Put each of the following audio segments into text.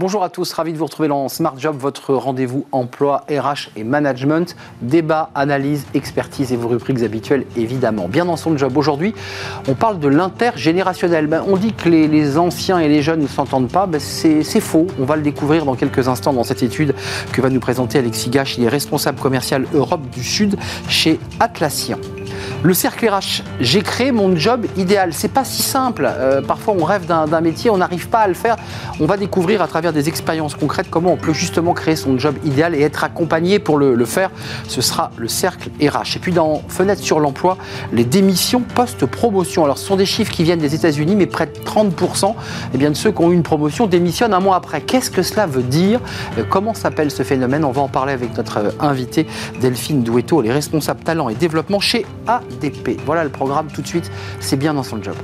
Bonjour à tous, ravi de vous retrouver dans Smart Job, votre rendez-vous emploi, RH et management. Débat, analyse, expertise et vos rubriques habituelles évidemment. Bien dans son job aujourd'hui, on parle de l'intergénérationnel. Ben, on dit que les, anciens et les jeunes ne s'entendent pas, ben, c'est faux. On va le découvrir dans quelques instants dans cette étude que va nous présenter Alexis Gache. Il est responsable commercial Europe du Sud chez Atlassian. Le cercle RH, j'ai créé mon job idéal. C'est pas si simple. Euh, parfois, on rêve d'un métier, on n'arrive pas à le faire. On va découvrir à travers des expériences concrètes comment on peut justement créer son job idéal et être accompagné pour le, faire. Ce sera le cercle RH. Et puis, dans Fenêtre sur l'emploi, les démissions post-promotion. Alors, ce sont des chiffres qui viennent des États-Unis, mais près de 30% eh bien, de ceux qui ont eu une promotion démissionnent un mois après. Qu'est-ce que cela veut dire? Euh, Comment s'appelle ce phénomène? On va en parler avec notre euh, invité Delphine Douetto, les responsables talent et développement chez Voilà le programme tout de suite, c'est bien dans son job.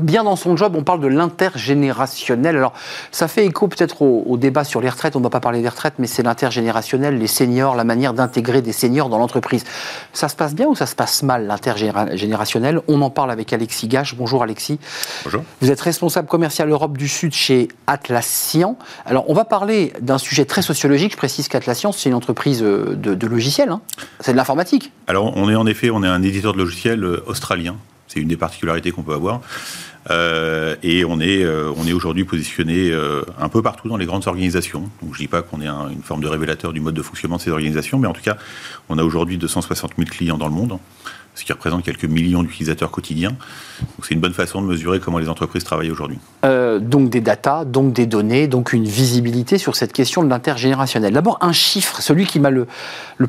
Bien dans son job, on parle de l'intergénérationnel. Alors, ça fait écho peut-être au, débat sur les retraites. On ne va pas parler des retraites, mais c'est l'intergénérationnel, les seniors, la manière d'intégrer des seniors dans l'entreprise. Ça se passe bien ou ça se passe mal, l'intergénérationnel? On en parle avec Alexis Gache. Bonjour Alexis. Bonjour. Vous êtes responsable commercial Europe du Sud chez Atlassian. Alors, on va parler d'un sujet très sociologique. Je précise qu'Atlassian, c'est une entreprise euh, de, logiciels. Hein. C'est de l'informatique. Alors, on est en effet, on est un éditeur de logiciels euh, australien. C'est une des particularités qu'on peut avoir. Euh, et on est, euh, on est aujourd'hui positionné euh, un peu partout dans les grandes organisations. Donc je dis pas qu'on est une forme de révélateur du mode de fonctionnement de ces organisations, mais en tout cas, on a aujourd'hui 260 000 clients dans le monde ce qui représente quelques millions d'utilisateurs quotidiens. c'est une bonne façon de mesurer comment les entreprises travaillent aujourd'hui. Euh, donc des datas, donc des données, donc une visibilité sur cette question de l'intergénérationnel. D'abord un chiffre, celui qui m'a le,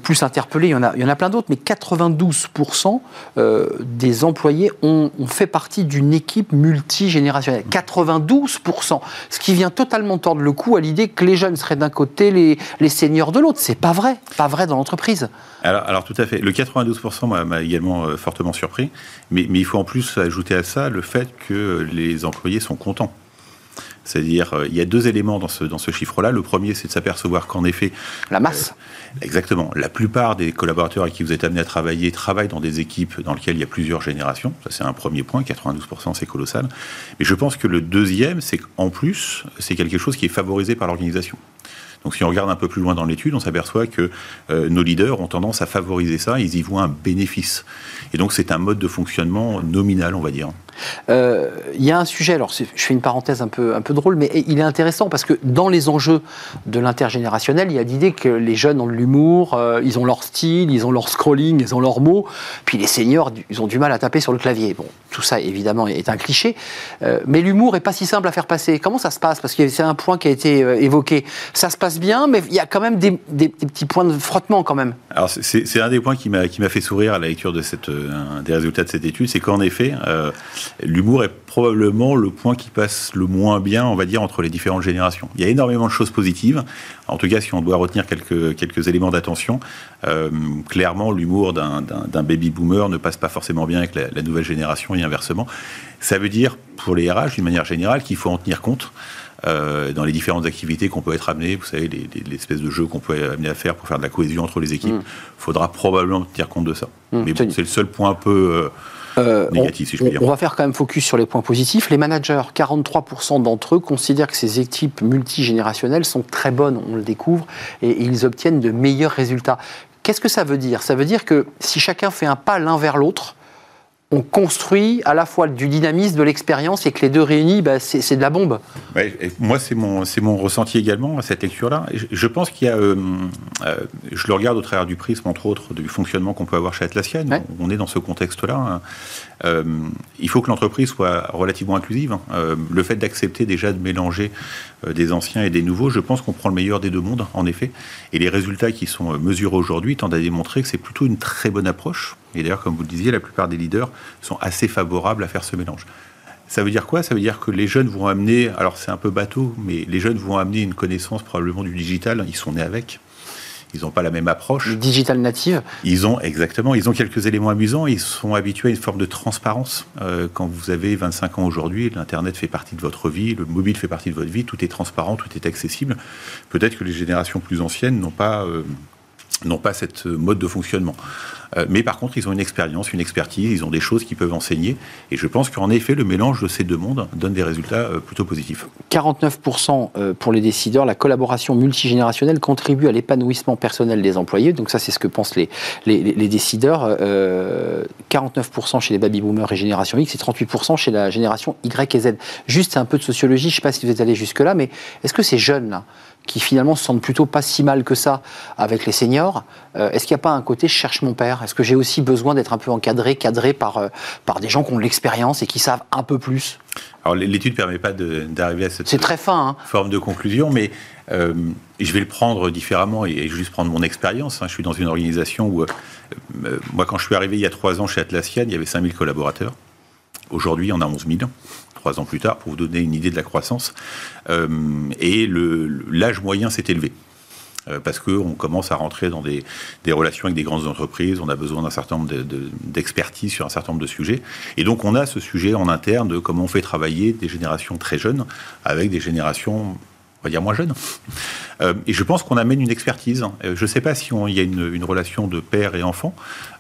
plus interpellé, il y en a, il y en a plein d'autres, mais 92% euh, des employés ont, fait partie d'une équipe multigénérationnelle. 92%, ce qui vient totalement tordre le cou à l'idée que les jeunes seraient d'un côté, les, les seniors de l'autre. C'est pas vrai, pas vrai dans l'entreprise. Alors, alors tout à fait. Le 92% m'a également euh, fortement surpris. Mais, il faut en plus ajouter à ça le fait que les employés sont contents. C'est-à-dire, euh, il y a deux éléments dans ce, dans ce chiffre-là. Le premier, c'est de s'apercevoir qu'en effet... La masse euh, Exactement. La plupart des collaborateurs avec qui vous êtes amené à travailler travaillent dans des équipes dans lesquelles il y a plusieurs générations. Ça, c'est un premier point. 92%, c'est colossal. Mais je pense que le deuxième, c'est qu'en plus, c'est quelque chose qui est favorisé par l'organisation. Donc si on regarde un peu plus loin dans l'étude, on s'aperçoit que euh, nos leaders ont tendance à favoriser ça, ils y voient un bénéfice. Et donc c'est un mode de fonctionnement nominal, on va dire. Euh, il y a un sujet, alors je fais une parenthèse un peu, un peu drôle, mais il est intéressant parce que dans les enjeux de l'intergénérationnel, il y a l'idée que les jeunes ont de l'humour, euh, ils ont leur style, ils ont leur scrolling, ils ont leurs mots, puis les seniors, ils ont du mal à taper sur le clavier. Bon, tout ça évidemment est un cliché, mais l'humour est pas si simple à faire passer. Comment ça se passe? Parce que c'est un point qui a été évoqué. Ça se passe bien, mais il y a quand même des, petits points de frottement quand même. Alors c'est un des points qui m'a fait sourire à la lecture cette, des résultats de cette étude, c'est qu'en effet, l'humour est probablement le point qui passe le moins bien, on va dire, entre les différentes générations. Il y a énormément de choses positives. En tout cas, si on doit retenir quelques, éléments d'attention, euh, clairement, l'humour d'un baby boomer ne passe pas forcément bien avec la, nouvelle génération et inversement. Ça veut dire, pour les RH, d'une manière générale, qu'il faut en tenir compte. Euh, dans les différentes activités qu'on peut être amené, vous savez, l'espèce de jeux qu'on peut être amené à faire pour faire de la cohésion entre les équipes, il mm. faudra probablement tenir compte de ça. Mm. Mais bon, c'est le seul point un peu... Euh, euh, on, va faire quand même focus sur les points positifs. Les managers, 43% d'entre eux considèrent que ces équipes multigénérationnelles sont très bonnes, on le découvre, et ils obtiennent de meilleurs résultats. Qu'est-ce que ça veut dire? Ça veut dire que si chacun fait un pas l'un vers l'autre, on construit à la fois du dynamisme, de l'expérience, et que les deux réunis, bah, c'est de la bombe. moi, c'est mon, mon ressenti également, cette lecture-là. Je pense qu'il y a, euh, euh, je le regarde au travers du prisme, entre autres, du fonctionnement qu'on peut avoir chez Atlassian. On est dans ce contexte-là. Euh, il faut que l'entreprise soit relativement inclusive. Hein. le fait d'accepter déjà de mélanger des anciens et des nouveaux, je pense qu'on prend le meilleur des deux mondes, en effet. Et les résultats qui sont mesurés aujourd'hui tendent à démontrer que c'est plutôt une très bonne approche. Et d'ailleurs, comme vous le disiez, la plupart des leaders sont assez favorables à faire ce mélange. Ça veut dire quoi? Ça veut dire que les jeunes vont amener, alors c'est un peu bateau, mais les jeunes vont amener une connaissance probablement du digital, ils sont nés avec. Ils n'ont pas la même approche. Digital native. Ils ont exactement, ils ont quelques éléments amusants. Ils sont habitués à une forme de transparence. Euh, quand vous avez 25 ans aujourd'hui, l'internet fait partie de votre vie, le mobile fait partie de votre vie, tout est transparent, tout est accessible. Peut-être que les générations plus anciennes n'ont pas euh, n'ont pas cette mode de fonctionnement. Euh, mais par contre, ils ont une expérience, une expertise, ils ont des choses qu'ils peuvent enseigner. Et je pense qu'en effet, le mélange de ces deux mondes donne des résultats euh, plutôt positifs. 49% euh, pour les décideurs, la collaboration multigénérationnelle contribue à l'épanouissement personnel des employés. Donc ça, c'est ce que pensent les, les, décideurs. 49% chez les baby-boomers et génération X et 38% chez la génération Y et Z. Juste un peu de sociologie, je ne sais pas si vous êtes allé jusque-là, mais est-ce que ces jeunes-là, qui finalement se sentent plutôt pas si mal que ça avec les seniors. Euh, est-ce qu'il n'y a pas un côté je cherche mon père? Est-ce que j'ai aussi besoin d'être un peu encadré, cadré par, euh, par des gens qui ont de l'expérience et qui savent un peu plus? Alors l'étude ne permet pas d'arriver à cette très fin, hein. forme de conclusion, mais euh, je vais le prendre différemment et, juste prendre mon expérience. Hein. Je suis dans une organisation où, moi quand je suis arrivé il y a trois ans chez Atlassian, il y avait 5000 collaborateurs. Aujourd'hui, on a 11 000 trois ans plus tard, pour vous donner une idée de la croissance. Euh, et l'âge moyen s'est élevé euh, parce qu'on commence à rentrer dans des, relations avec des grandes entreprises, on a besoin d'un certain nombre d'expertise sur un certain nombre de sujets. Et donc on a ce sujet en interne de comment on fait travailler des générations très jeunes avec des générations on va dire moins jeune. Euh, et je pense qu'on amène une expertise. Euh, je ne sais pas si il y a une, relation de père et enfant.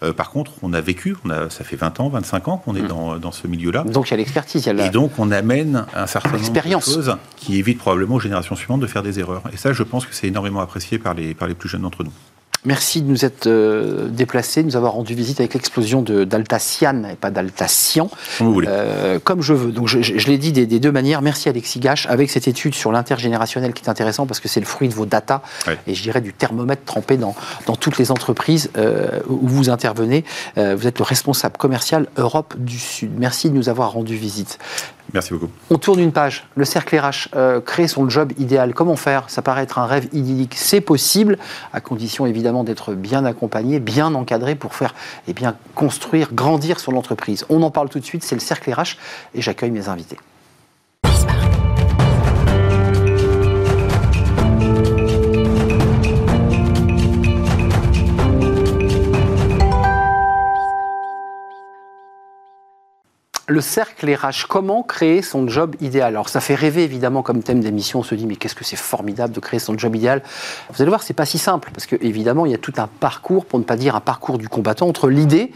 Euh, par contre, on a vécu, on a, ça fait 20 ans, 25 ans qu'on est hmm. dans, ce milieu-là. Donc il y a l'expertise. Et donc on amène un certain nombre de choses qui évitent probablement aux générations suivantes de faire des erreurs. Et ça, je pense que c'est énormément apprécié par les, par les plus jeunes d'entre nous. Merci de nous être euh, déplacés, de nous avoir rendu visite avec l'explosion d'Altacian et pas d'Altacian. Comme, euh, comme je veux. Donc je, l'ai dit des, deux manières. Merci Alexis Gache avec cette étude sur l'intergénérationnel qui est intéressant parce que c'est le fruit de vos datas et je dirais du thermomètre trempé dans, dans toutes les entreprises euh, où vous intervenez. vous êtes le responsable commercial Europe du Sud. Merci de nous avoir rendu visite. Merci beaucoup. On tourne une page. Le cercle RH, euh, créer son job idéal. Comment faire? Ça paraît être un rêve idyllique. C'est possible, à condition évidemment d'être bien accompagné, bien encadré pour faire eh bien, construire, grandir sur l'entreprise. On en parle tout de suite. C'est le cercle RH et j'accueille mes invités. Le cercle RH, comment créer son job idéal? Alors ça fait rêver évidemment comme thème d'émission, on se dit mais qu'est-ce que c'est formidable de créer son job idéal? Vous allez voir, c'est pas si simple parce que évidemment il y a tout un parcours, pour ne pas dire un parcours du combattant entre l'idée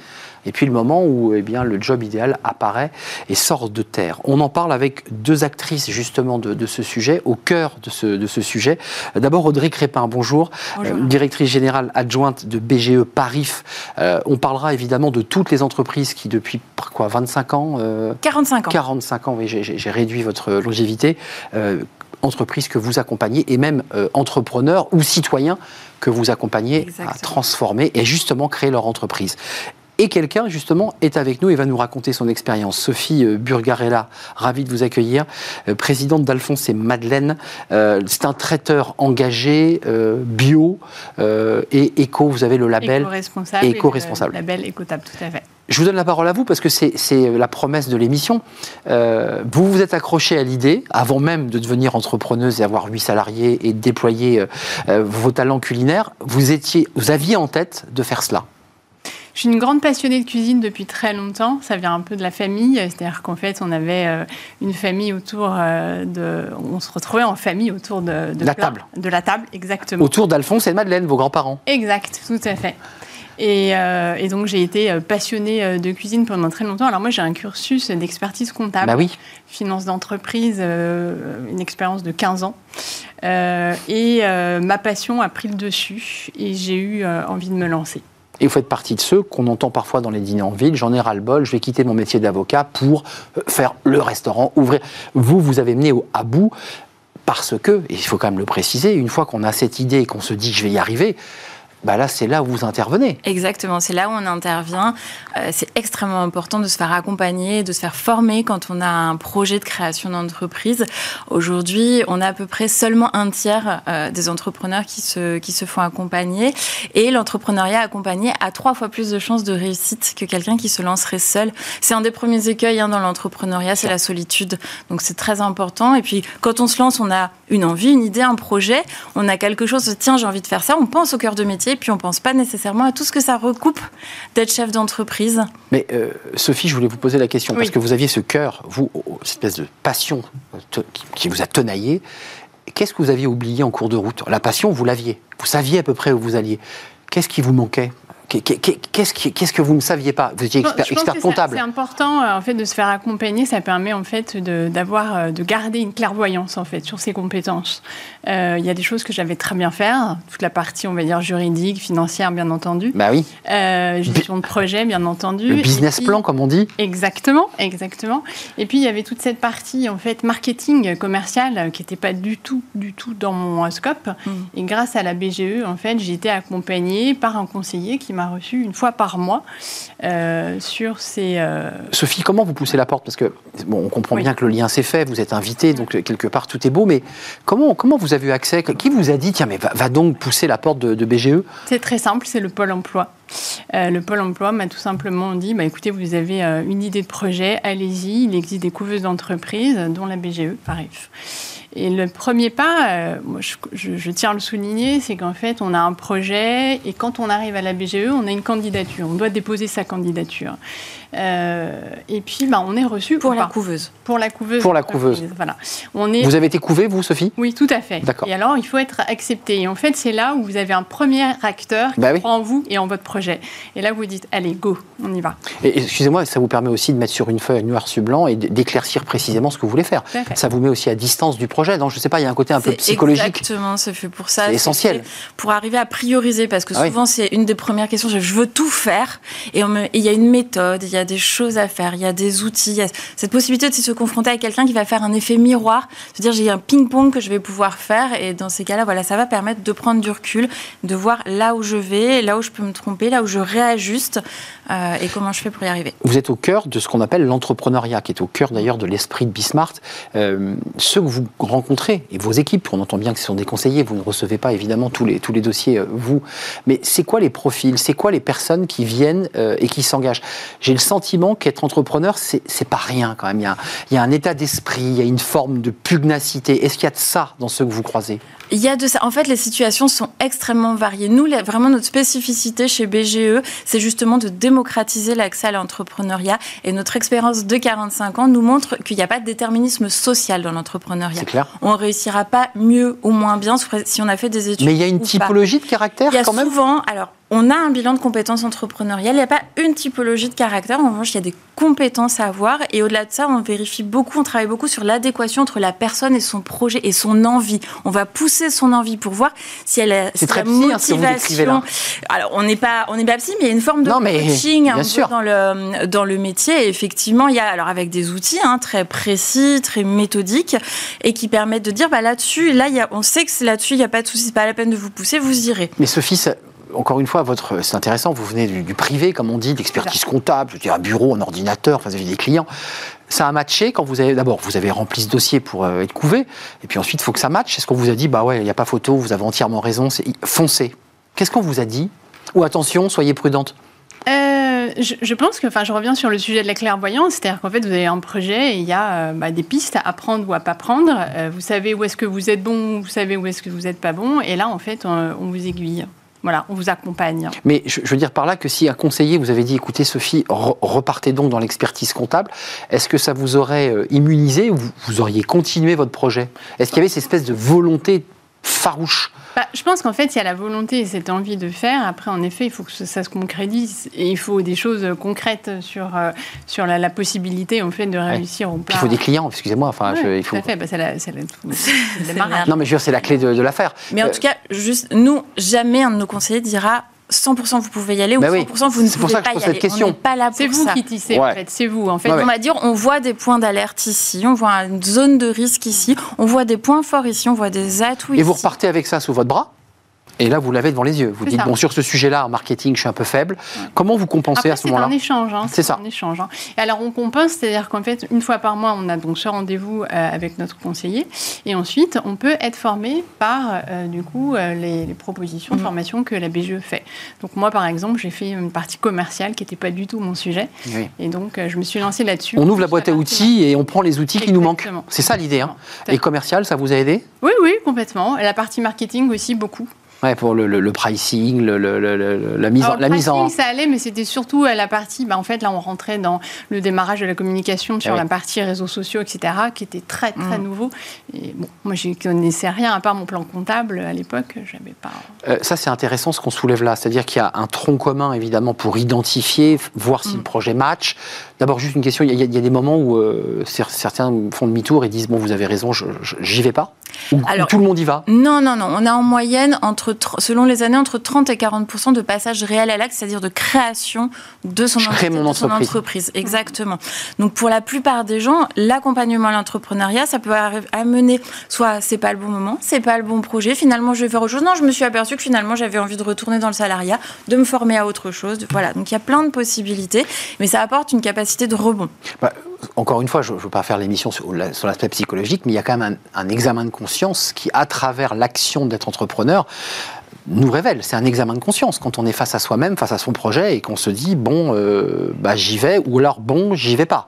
et puis le moment où eh bien, le job idéal apparaît et sort de terre. On en parle avec deux actrices justement de, ce sujet, au cœur de ce, de ce sujet. D'abord Audrey Crépin, bonjour, euh, directrice générale adjointe de BGE Parif. Euh, on parlera évidemment de toutes les entreprises qui depuis quoi 25 ans 45 euh, ans. 45 ans, oui, j'ai réduit votre longévité entreprises que vous accompagnez et même entrepreneurs ou citoyens que vous accompagnez à transformer et justement créer leur entreprise. Et quelqu'un, justement, est avec nous et va nous raconter son expérience. Sophie euh, Burgarella, ravie de vous accueillir, euh, présidente d'Alphonse et Madeleine. Euh, c'est un traiteur engagé, bio et éco. Vous avez le label éco-responsable. Éco-responsable. label écotable, tout à fait. Je vous donne la parole à vous parce que c'est la promesse de l'émission. vous vous êtes accroché à l'idée, avant même de devenir entrepreneuse et avoir huit salariés et de déployer vos talents culinaires, vous, étiez, vous aviez en tête de faire cela. Je suis une grande passionnée de cuisine depuis très longtemps. Ça vient un peu de la famille. C'est-à-dire qu'en fait, on avait euh, une famille autour euh, de. On se retrouvait en famille autour de, la table. De la table, exactement. Autour d'Alphonse et de Madeleine, vos grands-parents. Exact, tout à fait. Et, euh, et, donc j'ai été passionnée de cuisine pendant très longtemps. Alors moi j'ai un cursus d'expertise comptable, bah oui. finance d'entreprise, une expérience de 15 ans. et ma passion a pris le dessus et j'ai eu envie de me lancer. Et vous faites partie de ceux qu'on entend parfois dans les dîners en ville. J'en ai ras le bol, je vais quitter mon métier d'avocat pour euh, faire le restaurant, ouvrir. Vous, vous avez mené à bout parce que, et il faut quand même le préciser, une fois qu'on a cette idée et qu'on se dit je vais y arriver, bah là, c'est là où vous intervenez. Exactement, c'est là où on intervient. Euh, c'est extrêmement important de se faire accompagner, de se faire former quand on a un projet de création d'entreprise. Aujourd'hui, on a à peu près seulement un tiers euh, des entrepreneurs qui se, qui se font accompagner. Et l'entrepreneuriat accompagné a trois fois plus de chances de réussite que quelqu'un qui se lancerait seul. C'est un des premiers écueils hein, dans l'entrepreneuriat, c'est la solitude. Donc c'est très important. Et puis quand on se lance, on a une envie, une idée, un projet, on a quelque chose, tiens, j'ai envie de faire ça, on pense au cœur de métier puis on ne pense pas nécessairement à tout ce que ça recoupe d'être chef d'entreprise. Mais euh, Sophie, je voulais vous poser la question, parce que vous aviez ce cœur, vous, cette espèce de passion qui vous a tenaillé. Qu'est-ce que vous aviez oublié en cours de route? La passion, vous l'aviez. Vous saviez à peu près où vous alliez. Qu'est-ce qui vous manquait? Qu'est-ce que vous ne saviez pas? Vous étiez expert, comptable. C'est important euh, en fait de se faire accompagner. Ça permet en fait d'avoir, euh, de, garder une clairvoyance en fait sur ses compétences. Euh, il y a des choses que j'avais très bien faire, toute la partie on va dire juridique, financière bien entendu. Bah oui. gestion de projet bien entendu. Le business plan comme on dit. Exactement, exactement. Et puis il y avait toute cette partie en fait marketing commercial qui n'était pas du tout, du tout dans mon scope. Mm. Et grâce à la BGE en fait, j'ai été accompagnée par un conseiller qui m'a reçu une fois par mois euh, sur ces. Euh, Sophie, comment vous poussez la porte? Parce que bon, on comprend bien que le lien s'est fait, vous êtes invité, donc quelque part tout est beau, mais comment, comment vous avez eu accès? Qui vous a dit, tiens, mais va, donc pousser la porte de, BGE C'est très simple, c'est le Pôle emploi. Euh, le Pôle emploi m'a tout simplement dit bah, écoutez, vous avez une idée de projet, allez-y. Il existe des couveuses d'entreprise, dont la BGE, pareil. Et le premier pas, euh, moi, je, tiens à le souligner, c'est qu'en fait, on a un projet et quand on arrive à la BGE, on a une candidature. On doit déposer sa candidature. Euh, et puis, bah, on est reçu pour la couveuse. Pour la couveuse. Pour la couveuse. Voilà. On est... Vous avez été couvée, vous, Sophie Oui, tout à fait. D'accord. Et alors, il faut être accepté. Et en fait, c'est là où vous avez un premier acteur qui bah croit en vous et en votre projet. Et là, vous dites, allez, go, on y va. Et excusez-moi, ça vous permet aussi de mettre sur une feuille noir sur blanc et d'éclaircir précisément ce que vous voulez faire. Ça vous met aussi à distance du projet. Donc, je ne sais pas, il y a un côté un peu psychologique. Exactement, c'est fait pour ça. C'est essentiel. Pour arriver à prioriser, parce que ah souvent, c'est une des premières questions. Je veux tout faire. Et il y a une méthode, il y a des choses à faire il y a des outils, il y a cette possibilité de se confronter à quelqu'un qui va faire un effet miroir, c'est-à-dire j'ai un ping-pong que je vais pouvoir faire et dans ces cas-là, voilà, ça va permettre de prendre du recul, de voir là où je vais, là où je peux me tromper, là où je réajuste euh, et comment je fais pour y arriver? Vous êtes au cœur de ce qu'on appelle l'entrepreneuriat, qui est au cœur d'ailleurs de l'esprit de Bismart. Euh, ceux que vous rencontrez et vos équipes, on entend bien que ce sont des conseillers, vous ne recevez pas évidemment tous les, tous les dossiers, euh, vous, mais c'est quoi les profils, c'est quoi les personnes qui viennent et qui s'engagent? J'ai le sentiment qu'être entrepreneur, c'est pas rien quand même. Il y a, il y a un état d'esprit, il y a une forme de pugnacité. Est-ce qu'il y a de ça dans ceux que vous croisez? Il y a de ça. En fait, les situations sont extrêmement variées. Nous, vraiment, notre spécificité chez BGE, c'est justement de démocratiser l'accès à l'entrepreneuriat. Et notre expérience de 45 ans nous montre qu'il n'y a pas de déterminisme social dans l'entrepreneuriat. C'est clair. On ne réussira pas mieux ou moins bien si on a fait des études. Mais il y a une typologie de caractère il y a quand même? souvent, alors on a un bilan de compétences entrepreneuriales. Il n'y a pas une typologie de caractère. En revanche, il y a des compétences à avoir. Et au-delà de ça, on vérifie beaucoup, on travaille beaucoup sur l'adéquation entre la personne et son projet et son envie. On va pousser son envie pour voir si elle a C'est très hein, motivation. Alors, on n'est pas, on n'est pas psy, mais il y a une forme de coaching un peu dans le dans le métier. Et effectivement, il y a alors avec des outils hein, très précis, très méthodiques, et qui permettent de dire, bah là-dessus, là, il y a, on sait que c'est là-dessus, il n'y a pas de souci, c'est pas la peine de vous pousser, vous irez. Mais Sophie, ça encore une fois, votre, c'est intéressant, vous venez du, privé, comme on dit, d'expertise comptable, je un bureau, un ordinateur, vous avez des clients. Ça a matché quand vous avez, d'abord, vous avez rempli ce dossier pour euh, être couvé, et puis ensuite, il faut que ça matche. Est-ce qu'on vous a dit, bah ouais, il n'y a pas photo, vous avez entièrement raison, c'est foncez Qu'est-ce qu'on vous a dit? Ou attention, soyez prudente euh, je, pense que, enfin, je reviens sur le sujet de la clairvoyance, c'est-à-dire qu'en fait, vous avez un projet et il y a euh, bah, des pistes à prendre ou à pas prendre. vous savez où est-ce que vous êtes bon, vous savez où est-ce que vous n'êtes pas bon, et là, en fait, on vous aiguille. Voilà, on vous accompagne. Mais je, veux dire par là que si un conseiller vous avait dit, écoutez Sophie, repartez donc dans l'expertise comptable, est-ce que ça vous aurait euh, immunisé ou vous, auriez continué votre projet? Est-ce qu'il y avait cette espèce de volonté farouche bah, je pense qu'en fait, il y a la volonté et cette envie de faire. Après, en effet, il faut que ça se concrétise et il faut des choses concrètes sur, euh, sur la, possibilité en fait, de réussir au plan. Il faut des clients, excusez-moi. Enfin, il faut... Tout à fait, bah, c'est la, Non, mais je veux dire, c'est la clé de, l'affaire. Mais en euh, tout cas, juste, nous, jamais un de nos conseillers dira 100% vous pouvez y aller ou 100% bah vous ne pouvez pas y aller. Question. On n'est pas là pour C'est vous qui tissez, en fait. C'est vous, en fait. On va dire, on voit des points d'alerte ici, on voit une zone de risque ici, on voit des points forts ici, on voit des atouts Et vous repartez avec ça sous votre bras Et là, vous l'avez devant les yeux. Vous dites, bon, sur ce sujet-là, en marketing, je suis un peu faible. Comment vous compensez à ce moment-là C'est un échange. Hein, c'est ça. Un échange. Hein. Et alors, on compense, c'est-à-dire qu'en fait, une fois par mois, on a donc ce rendez-vous euh, avec notre conseiller. Et ensuite, on peut être formé par, euh, du coup, euh, les, propositions de mmh. formation que la BGE fait. Donc, moi, par exemple, j'ai fait une partie commerciale qui n'était pas du tout mon sujet. Et donc, je me suis lancée là-dessus. On ouvre la boîte à outils et on prend les outils qui nous manquent. C'est ça l'idée. Hein. Et commercial, ça vous a aidé? Oui, oui, complètement. La partie marketing aussi, beaucoup. Ouais, pour le, le, pricing, le, la mise, en, la mise en. ça allait, mais c'était surtout la partie. Bah, en fait, là, on rentrait dans le démarrage de la communication sur la partie réseaux sociaux, etc., qui était très, très mm. nouveau. Et bon, moi, je ne connaissais rien à part mon plan comptable à l'époque. J'avais pas. Euh, ça, c'est intéressant ce qu'on soulève là. C'est-à-dire qu'il y a un tronc commun, évidemment, pour identifier, voir si mm. le projet match. D'abord, juste une question. Il y, a, des moments où euh, certains font demi-tour et disent Bon, vous avez raison, j'y vais pas. Ou, Alors, tout le monde y va Non, non, non. On a en moyenne entre selon les années, entre 30 et 40 de passages réels à l'acte, c'est-à-dire de création de son, entreprise. Exactement. Donc pour la plupart des gens, l'accompagnement à l'entrepreneuriat, ça peut amener soit c'est pas le bon moment, c'est pas le bon projet, finalement je vais faire autre chose. Non, je me suis aperçu que finalement j'avais envie de retourner dans le salariat, de me former à autre chose. Voilà, donc il y a plein de possibilités, mais ça apporte une capacité de rebond. Bah, encore une fois, je ne veux pas faire l'émission sur, l'aspect psychologique, mais il y a quand même un, un examen de conscience qui, à travers l'action d'être entrepreneur, nous révèle. C'est un examen de conscience quand on est face à soi-même, face à son projet et qu'on se dit bon, euh, bah, j'y vais ou alors bon, j'y vais pas.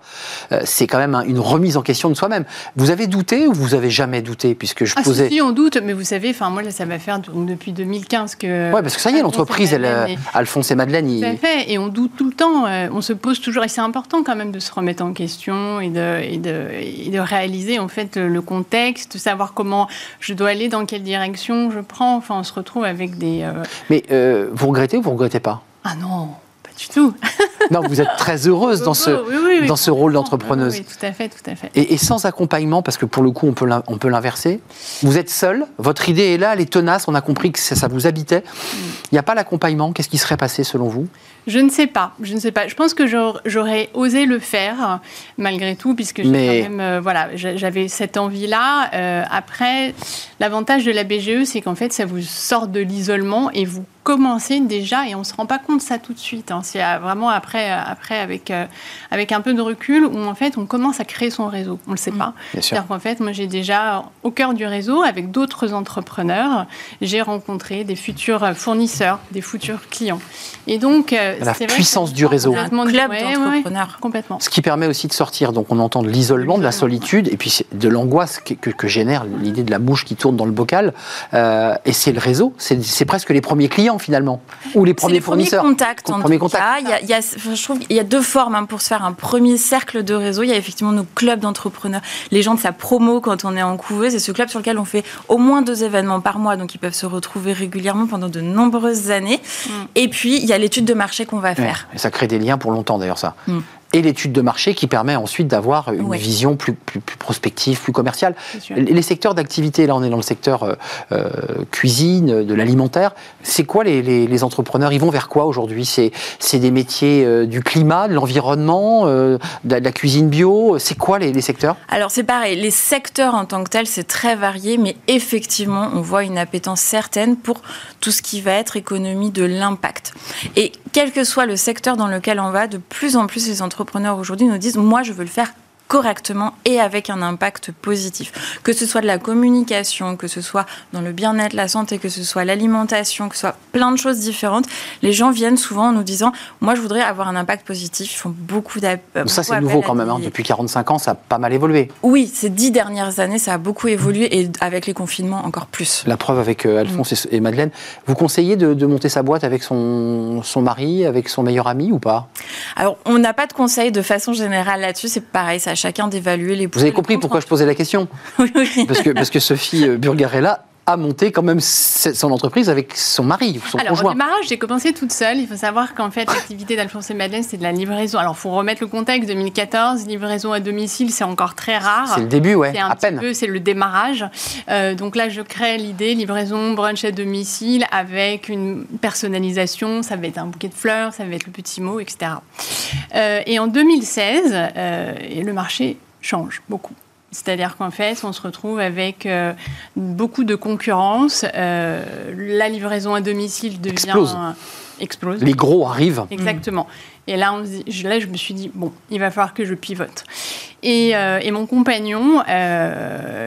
Euh, c'est quand même une remise en question de soi-même. Vous avez douté ou vous avez jamais douté? Puisque je ah, posais. Si, on doute, mais vous savez, enfin moi ça va faire depuis 2015 que. Ouais, parce que ça y est, l'entreprise, elle, Alphonse et Madeleine. Tout à fait, et on doute tout le temps. Euh, on se pose toujours, et c'est important quand même de se remettre en question et de, et de, et de réaliser en fait le contexte, de savoir comment je dois aller, dans quelle direction je prends. Enfin, on se retrouve avec euh, Mais euh, vous regrettez ou vous regrettez pas? Ah non, pas du tout. non, vous êtes très heureuse dans ce, dans ce rôle d'entrepreneuse. Oui, tout à fait, tout à fait. Et, sans accompagnement, parce que pour le coup, on peut l'inverser. Vous êtes seule, votre idée est là, elle est tenace, on a compris que ça, vous habitait. Mm. Il n'y a pas l'accompagnement, qu'est-ce qui serait passé selon vous? Je ne sais pas, je ne sais pas. Je pense que j'aurais osé le faire malgré tout, puisque euh, voilà, j'avais cette envie-là. Euh, après, l'avantage de la BGE, c'est qu'en fait, ça vous sort de l'isolement et vous commencez déjà, et on ne se rend pas compte de ça tout de suite. Hein. C'est euh, vraiment après, après avec, avec un peu de recul, où en fait, on commence à créer son réseau. On ne le sait mmh. pas. C'est-à-dire qu'en fait, moi, j'ai déjà, au cœur du réseau, avec d'autres entrepreneurs, j'ai rencontré des futurs fournisseurs, des futurs clients. Et donc, la puissance du réseau. Club d'entrepreneurs. complètement. Ce qui permet aussi de sortir, donc on entend de l'isolement, de la solitude, et puis de l'angoisse que, que, génère l'idée de la mouche qui tourne dans le bocal. Euh, et c'est le réseau, c'est presque les premiers clients finalement, ou les premiers fournisseurs. Premiers contacts, en tout cas. Il y a, je trouve qu'il y a deux formes hein, pour se faire un premier cercle de réseau. Il y a effectivement nos clubs d'entrepreneurs, les gens de sa promo quand on est en couveuse, et ce club sur lequel on fait au moins deux événements par mois, donc ils peuvent se retrouver régulièrement pendant de nombreuses années. Mm. Et puis il y a l'étude de marché qu'on va faire. Et ça crée des liens pour longtemps d'ailleurs ça. Mm. Et l'étude de marché qui permet ensuite d'avoir une vision plus, plus, prospective, plus commerciale. Les secteurs d'activité, là on est dans le secteur euh, euh, cuisine, de l'alimentaire, c'est quoi les, les, entrepreneurs? Ils vont vers quoi aujourd'hui? C'est des métiers euh, du climat, de l'environnement, de, la cuisine bio? C'est quoi les, les, secteurs? Alors c'est pareil, les secteurs en tant que tels, c'est très varié, mais effectivement, on voit une appétence certaine pour tout ce qui va être économie de l'impact. Et quel que soit le secteur dans lequel on va, de plus en plus les entrepreneurs aujourd'hui nous disent moi je veux le faire correctement et avec un impact positif. Que ce soit de la communication, que ce soit dans le bien-être, la santé, que ce soit l'alimentation, que ce soit plein de choses différentes, les gens viennent souvent en nous disant Moi, je voudrais avoir un impact positif. Ils font beaucoup d'appels. Ça, c'est nouveau quand même. Hein. Depuis 45 ans, ça a pas mal évolué. Oui, ces dix dernières années, ça a beaucoup évolué et avec les confinements, encore plus. La preuve avec euh, Alphonse et Madeleine. Vous conseillez de, monter sa boîte avec son, son mari, avec son meilleur ami ou pas? Alors, on n'a pas de conseil de façon générale là-dessus. C'est pareil, ça chacun d'évaluer les Vous avez compris pourquoi je posais la question Oui, oui. Parce que, parce que Sophie euh, Burgarella a monté quand même son entreprise avec son mari, son Alors, conjoint. au démarrage, j'ai commencé toute seule. Il faut savoir qu'en fait, l'activité d'Alphonse et Madeleine, c'est de la livraison. Alors, il faut remettre le contexte. 2014, livraison à domicile, c'est encore très rare. C'est le début, ouais, à peine. C'est le démarrage. Euh, donc là, je crée l'idée livraison brunch à domicile avec une personnalisation. Ça va être un bouquet de fleurs, ça va être le petit mot, etc. Euh, et en 2016, euh, le marché change beaucoup. C'est-à-dire qu'en fait, on se retrouve avec euh, beaucoup de concurrence. Euh, la livraison à domicile devient Explose. explose. Les gros arrivent. Exactement. Et là, on dit- je, là, je me suis dit, bon, il va falloir que je pivote. Et, euh, et mon compagnon,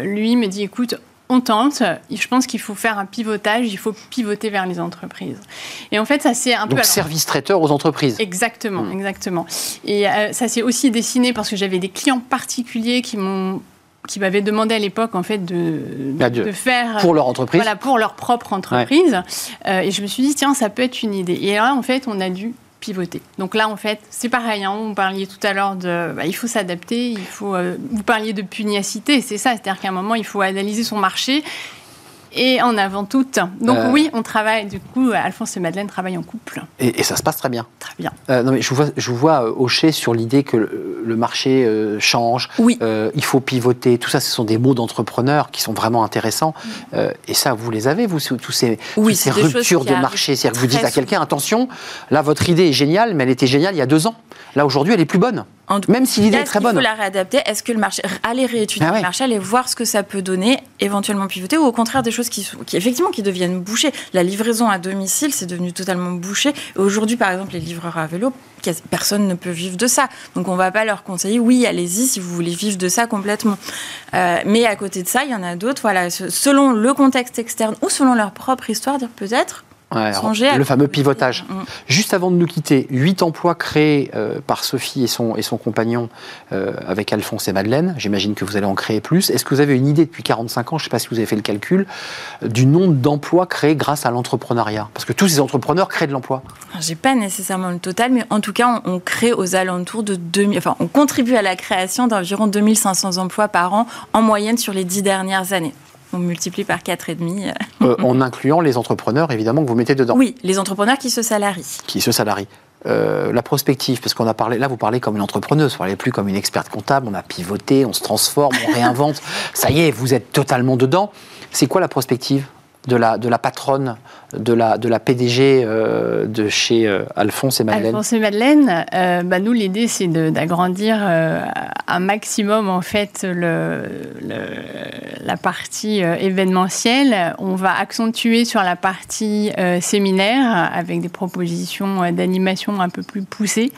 lui, me dit, écoute, on tente, je pense qu'il faut faire un pivotage, il faut pivoter vers les entreprises. Et en fait, ça c'est un peu... Donc alors- service traiteur aux entreprises. Exactement, Hmm. exactement. Et euh, ça s'est aussi dessiné parce que j'avais des clients particuliers qui m'ont qui m'avaient demandé à l'époque en fait de, Ah, de- de faire Pour leur entreprise. voilà, pour leur propre entreprise. Euh, et je me suis dit, tiens, ça peut être une idée. Et là, en fait, on a dû pivoter. Donc là, en fait, c'est pareil. Hein, vous parliez tout à l'heure de, bah, il faut s'adapter, il faut. euh, vous parliez de pugnacité, c'est ça. C'est-à-dire qu'à un moment, il faut analyser son marché. Et en avant tout. Donc Euh. oui, on travaille. Du coup, Alphonse et Madeleine travaillent en couple. Et, et ça se passe très bien. Très bien. Euh, non, mais je vous vois, je vous vois euh, hocher sur l'idée que le, le marché euh, change, Oui. il faut pivoter. Tout ça, ce sont des mots d'entrepreneurs qui sont vraiment intéressants. Euh, et ça, vous les avez, vous, tous ces, Oui, toutes ces ruptures de marché. C'est-à-dire que vous dites à quelqu'un, attention, là, votre idée est géniale, mais elle était géniale il y a deux ans. Là, aujourd'hui, elle est plus bonne. En Même si l'idée est très bonne. faut la réadapter? Est-ce que le marché. Aller réétudier Ah ouais. le marché, aller voir ce que ça peut donner, éventuellement pivoter, ou au contraire des choses qui, effectivement, qui deviennent bouchées? La livraison à domicile, c'est devenu totalement bouché. Aujourd'hui, par exemple, les livreurs à vélo, personne ne peut vivre de ça. Donc, on ne va pas leur conseiller, oui, allez-y si vous voulez vivre de ça complètement. Euh, mais à côté de ça, il y en a d'autres, voilà, se- selon le contexte externe ou selon leur propre histoire, dire peut-être. Ouais, à le fameux pivotage. Mm. Juste avant de nous quitter, huit emplois créés euh, par Sophie et son, et son compagnon euh, avec Alphonse et Madeleine. J'imagine que vous allez en créer plus. Est-ce que vous avez une idée depuis 45 ans, je ne sais pas si vous avez fait le calcul, euh, du nombre d'emplois créés grâce à l'entrepreneuriat? Parce que tous ces entrepreneurs créent de l'emploi. J'ai pas nécessairement le total, mais en tout cas, on, on crée aux alentours de 2000, enfin, on contribue à la création d'environ 2500 emplois par an en moyenne sur les dix dernières années. On multiplie par 4,5. Euh, en incluant les entrepreneurs, évidemment, que vous mettez dedans, Oui, les entrepreneurs qui se salarient. qui se salarient. Euh, la prospective, parce qu'on a parlé, là vous parlez comme une entrepreneuse, vous parlez plus comme une experte comptable, on a pivoté, on se transforme, on réinvente, ça y est, vous êtes totalement dedans. C'est quoi la prospective de la, de la patronne, de la, de la PDG euh, de chez euh, Alphonse et Madeleine? Alphonse et Madeleine, euh, bah, nous, l'idée, c'est d'agrandir euh, un maximum, en fait, le, le- la partie euh, événementielle. On va accentuer sur la partie euh, séminaire avec des propositions euh, d'animation un peu plus poussées,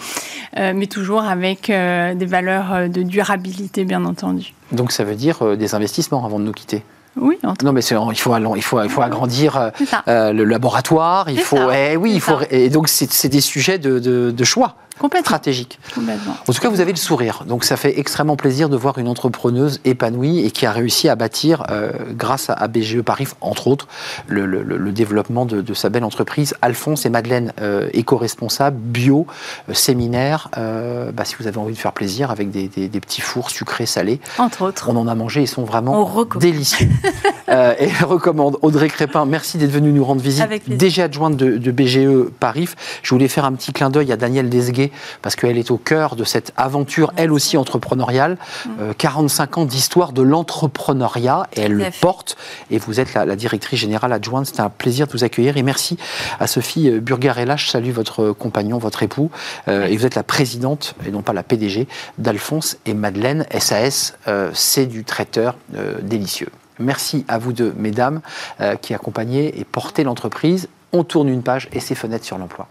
euh, mais toujours avec des valeurs de durabilité, bien entendu. Donc ça veut dire des investissements avant de nous quitter. Oui, Non mais il faut, il faut, il faut agrandir euh, le laboratoire, il faut, eh oui, il faut, et donc c'est c'est des sujets de, de- de choix complètement. stratégiques. complètement. En tout cas, vous avez le sourire. Donc, ça fait extrêmement plaisir de voir une entrepreneuse épanouie et qui a réussi à bâtir, euh, grâce à, BGE Paris, entre autres, le, le- le- le développement de, de sa belle entreprise. Alphonse et Madeleine, euh, éco-responsables, bio, euh, séminaire. bah, si vous avez envie de faire plaisir avec des, des- des petits fours sucrés, salés, Entre autres. on en a mangé, ils sont On vraiment délicieux. Et je recommande Audrey Crépin, merci d'être venue nous rendre visite. Avec. DG adjointe de, de BGE Paris. Je voulais faire un petit clin d'œil à Danielle Desguet parce qu'elle est au cœur de cette aventure, elle aussi entrepreneuriale. Euh, 45 ans d'histoire de l'entrepreneuriat et elle le porte. Et vous êtes la, la directrice générale adjointe. C'était un plaisir de vous accueillir et merci à Sophie euh, Burgarella. Je salue votre compagnon, votre époux. Euh, et vous êtes la présidente et non pas la PDG d'Alphonse et Madeleine. SAS, euh, c'est du traiteur euh, délicieux. Merci à vous deux, mesdames, euh, qui accompagnez et portez l'entreprise. On tourne une page et c'est fenêtres sur l'emploi.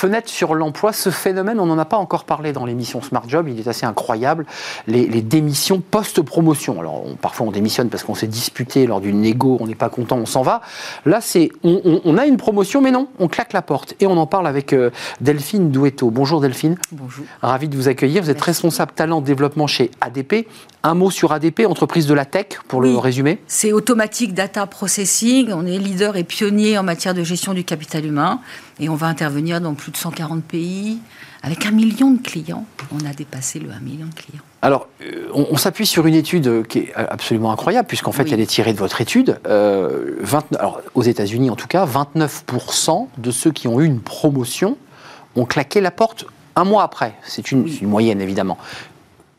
Fenêtre sur l'emploi, ce phénomène, on n'en a pas encore parlé dans l'émission Smart Job, il est assez incroyable. Les, les démissions post-promotion. Alors, on- parfois on démissionne parce qu'on s'est disputé lors d'une négo, on n'est pas content, on s'en va. Là, c'est on, on- on a une promotion, mais non, on claque la porte. Et on en parle avec euh, Delphine Douetto. Bonjour Delphine. Bonjour. Ravi de vous accueillir. Vous êtes responsable talent développement chez ADP. Un mot sur ADP, entreprise de la tech, pour le résumer. C'est Automatic Data Processing. On est leader et pionnier en matière de gestion du capital humain. Et on va intervenir dans plus de 140 pays avec un million de clients. On a dépassé le 1 million de clients. Alors, euh, on, on s'appuie sur une étude qui est absolument incroyable, puisqu'en fait, Oui. elle est tirée de votre étude. Euh, 20 alors, aux États-Unis, en tout cas, 29% de ceux qui ont eu une promotion ont claqué la porte un mois après. C'est une, Oui. c'est une moyenne, évidemment.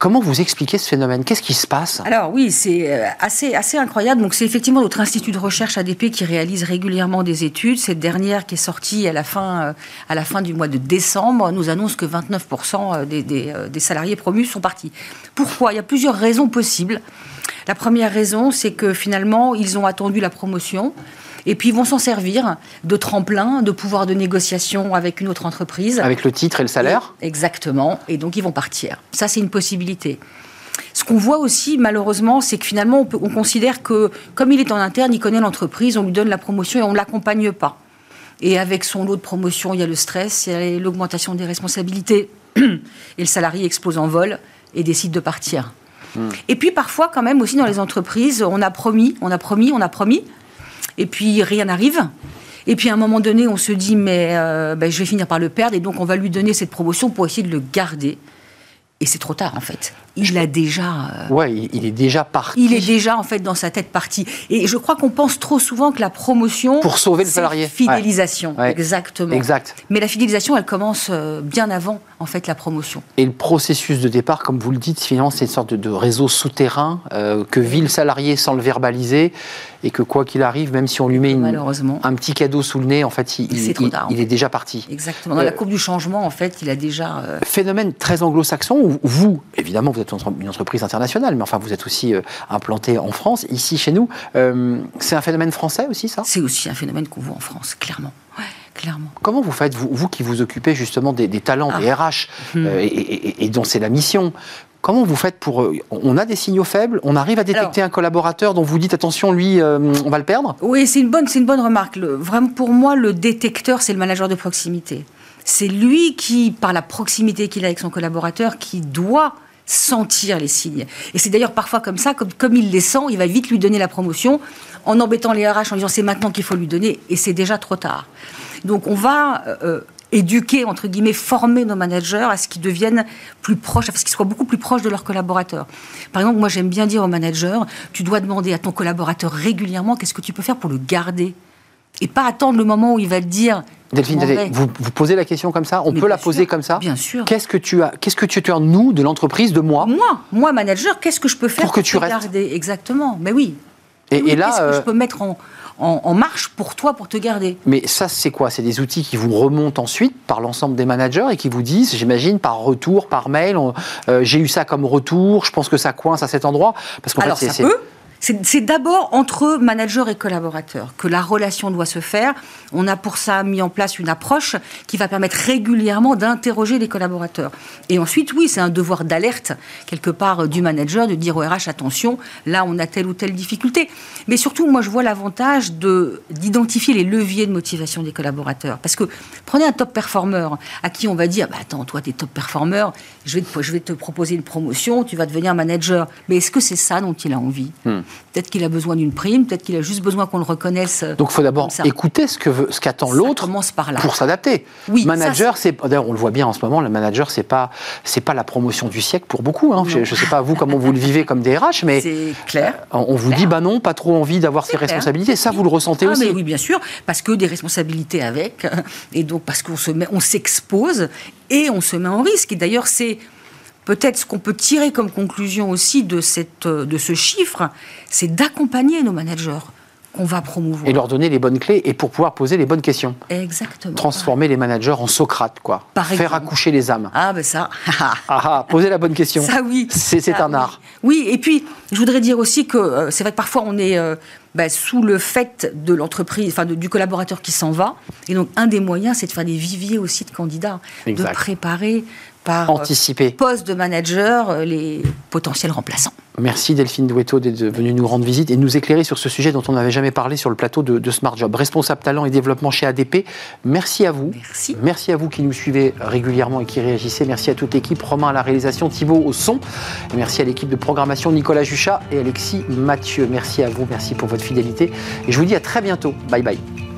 Comment vous expliquez ce phénomène? Qu'est-ce qui se passe? Alors oui, c'est euh, assez, incroyable. Donc c'est effectivement notre institut de recherche ADP qui réalise régulièrement des études. Cette dernière qui est sortie à la fin, euh, du mois de décembre nous annonce que 29% euh, des, des salariés promus sont partis. Pourquoi? Il y a plusieurs raisons possibles. La première raison, c'est que finalement, ils ont attendu la promotion. Et puis ils vont s'en servir de tremplin, de pouvoir de négociation avec une autre entreprise. Avec le titre et le salaire et, Exactement. Et donc ils vont partir. Ça, c'est une possibilité. Ce qu'on voit aussi, malheureusement, c'est que finalement, on, peut, on, considère que, comme il est en interne, il connaît l'entreprise, on lui donne la promotion et on ne l'accompagne pas. Et avec son lot de promotion, il y a le stress, il y a l'augmentation des responsabilités, et le salarié explose en vol et décide de partir. Hmm. Et puis parfois, quand même, aussi dans les entreprises, on a promis, on a promis, on a promis, et puis rien n'arrive. Et puis à un moment donné, on se dit, mais euh, ben, je vais finir par le perdre, et donc on va lui donner cette promotion pour essayer de le garder. Et c'est trop tard, en fait. Il a déjà. Euh, ouais, il est déjà parti. Il est déjà, en fait, dans sa tête parti. Et je crois qu'on pense trop souvent que la promotion. Pour sauver le salarié. Fidélisation. Ouais. Exactement. Exact. Mais la fidélisation, elle commence euh, bien avant, en fait, la promotion. Et le processus de départ, comme vous le dites, finalement, c'est une sorte de, de réseau souterrain euh, que vit le salarié sans le verbaliser. Et que quoi qu'il arrive, même si on lui met une, un petit cadeau sous le nez, en fait, il, il, il, il est déjà parti. Exactement. Dans la courbe du changement, en fait, il a déjà. Phénomène très anglo-saxon vous, évidemment, vous êtes une entreprise internationale, mais enfin, vous êtes aussi euh, implanté en France, ici chez nous. Euh, c'est un phénomène français aussi, ça? C'est aussi un phénomène qu'on voit en France, clairement. Ouais, clairement. Comment vous faites, vous, vous qui vous occupez justement des, des talents, ah. des RH, mmh. euh, et, et, et, dont c'est la mission Comment vous faites pour... On a des signaux faibles, on arrive à détecter Alors, un collaborateur dont vous dites attention, lui, euh, on va le perdre? Oui, c'est une bonne, c'est une bonne remarque. Le, vraiment, pour moi, le détecteur, c'est le manager de proximité. C'est lui qui, par la proximité qu'il a avec son collaborateur, qui doit sentir les signes. Et c'est d'ailleurs parfois comme ça, comme, comme il les sent, il va vite lui donner la promotion en embêtant les RH en disant c'est maintenant qu'il faut lui donner et c'est déjà trop tard. Donc on va euh, éduquer, entre guillemets, former nos managers à ce qu'ils deviennent plus proches, à ce qu'ils soient beaucoup plus proches de leurs collaborateurs. Par exemple, moi j'aime bien dire aux managers, tu dois demander à ton collaborateur régulièrement qu'est-ce que tu peux faire pour le garder et pas attendre le moment où il va te dire. Delphine, vous, vous, posez la question comme ça On Mais peut la poser comme ça Bien sûr. Qu'est-ce que tu as Qu'est-ce que tu attends nous de l'entreprise, de moi Moi, moi manager, qu'est-ce que je peux faire pour que tu restes Exactement. Mais oui. Et, oui, et là, qu'est-ce euh... que je peux mettre en, en, en, marche pour toi, pour te garder Mais ça, c'est quoi? C'est des outils qui vous remontent ensuite par l'ensemble des managers et qui vous disent, j'imagine, par retour, par mail, euh, j'ai eu ça comme retour, je pense que ça coince à cet endroit? Parce qu'en fait, ça peut c'est d'abord entre manager et collaborateur que la relation doit se faire. On a pour ça mis en place une approche qui va permettre régulièrement d'interroger les collaborateurs. Et ensuite, oui, c'est un devoir d'alerte quelque part du manager de dire au RH attention, là on a telle ou telle difficulté. Mais surtout, moi je vois l'avantage d'identifier les leviers de motivation des collaborateurs. Parce que prenez un top performer à qui on va dire bah, attends, toi tu es top performer, je vais, te, je vais te proposer une promotion, tu vas devenir manager. Mais est-ce que c'est ça dont il a envie? Hmm. Peut-être qu'il a besoin d'une prime, peut-être qu'il a juste besoin qu'on le reconnaisse. Donc il faut d'abord écouter ce qu'attend ce qu'attend l'autre pour s'adapter. Oui, manager, c'est d'ailleurs on le voit bien en ce moment, le manager c'est pas c'est pas la promotion du siècle pour beaucoup. Hein. Je, ne sais pas vous comment vous le vivez comme DRH, mais clair. On vous clair. dit bah non, pas trop envie d'avoir ces responsabilités. Ça vous le ressentez ah, aussi mais Oui, bien sûr, parce que des responsabilités avec, et donc parce qu'on se met, on s'expose et on se met en risque. Et d'ailleurs c'est peut-être ce qu'on peut tirer comme conclusion aussi de, cette, de ce chiffre, c'est d'accompagner nos managers qu'on va promouvoir. Et leur donner les bonnes clés et pour pouvoir poser les bonnes questions. Exactement. Transformer les managers en Socrate, quoi. Par Faire exemple. accoucher les âmes. Ah, ben ça. ah, ah, poser la bonne question. Ça, oui. C'est un oui. art. Oui, et puis, je voudrais dire aussi que euh, c'est vrai que parfois on est euh, bah, sous le fait de l'entreprise, enfin de, du collaborateur qui s'en va. Et donc, un des moyens, c'est de faire des viviers aussi de candidats, exact. de préparer par Anticiper. Euh, poste de manager euh, les potentiels remplaçants. Merci Delphine Douetto d'être venue nous rendre visite et nous éclairer sur ce sujet dont on n'avait jamais parlé sur le plateau de, de, Smart Job. Responsable talent et développement chez ADP, merci à vous. Merci. Merci à vous qui nous suivez régulièrement et qui réagissez. Merci à toute l'équipe, Romain à la réalisation, Thibault au son. Et merci à l'équipe de programmation, Nicolas Juchat et Alexis Mathieu. Merci à vous, merci pour votre fidélité. Et je vous dis à très bientôt. Bye bye.